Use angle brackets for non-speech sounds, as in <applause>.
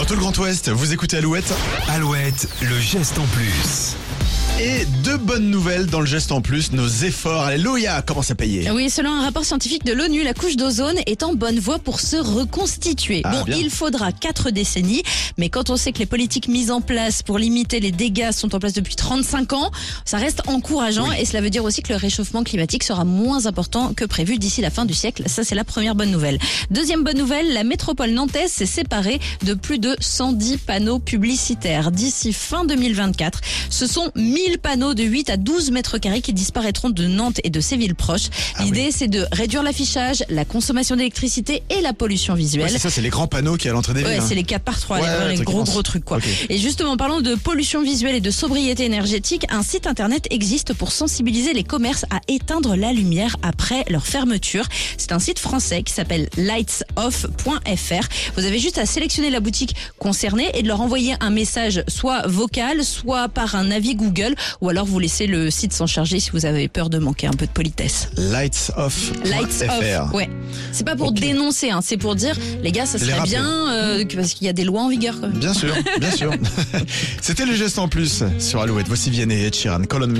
Dans tout le Grand Ouest, vous écoutez Alouette Alouette, le geste en plus. Et deux bonnes nouvelles dans le geste en plus. Nos efforts, alléluia, commencent à payer. Oui, selon un rapport scientifique de l'ONU, la couche d'ozone est en bonne voie pour se reconstituer. Ah, bon, bien. il faudra quatre décennies, mais quand on sait que les politiques mises en place pour limiter les dégâts sont en place depuis 35 ans, ça reste encourageant et cela veut dire aussi que le réchauffement climatique sera moins important que prévu d'ici la fin du siècle. Ça, c'est la première bonne nouvelle. Deuxième bonne nouvelle, la métropole nantaise s'est séparée de plus de 110 panneaux publicitaires. D'ici fin 2024, ce sont 1000 panneaux de 8 à 12 mètres carrés qui disparaîtront de Nantes et de ses villes proches. Ah L'idée, c'est de réduire l'affichage, la consommation d'électricité et la pollution Ouais, visuelle. c'est ça, c'est les grands panneaux qui à l'entrée des Ouais, villes. hein. c'est les 4 par 3, Ouais, les, ouais, les gros gros trucs quoi. Ok. Et justement, parlant de pollution visuelle et de sobriété énergétique, un site internet existe pour sensibiliser les commerces à éteindre la lumière après leur fermeture. C'est un site français qui s'appelle lightsoff.fr. Vous avez juste à sélectionner la boutique concernée et de leur envoyer un message soit vocal, soit par un avis Google, ou alors vous laissez le site s'en charger si vous avez peur de manquer un peu de politesse. Lights off. Lights off. Ouais. C'est pas pour dénoncer, hein, c'est pour dire, les gars, ça serait bien, euh, parce qu'il y a des lois en vigueur quand même. Bien sûr, bien sûr. <laughs> C'était le geste en plus sur Alouette. Voici Vianney et me.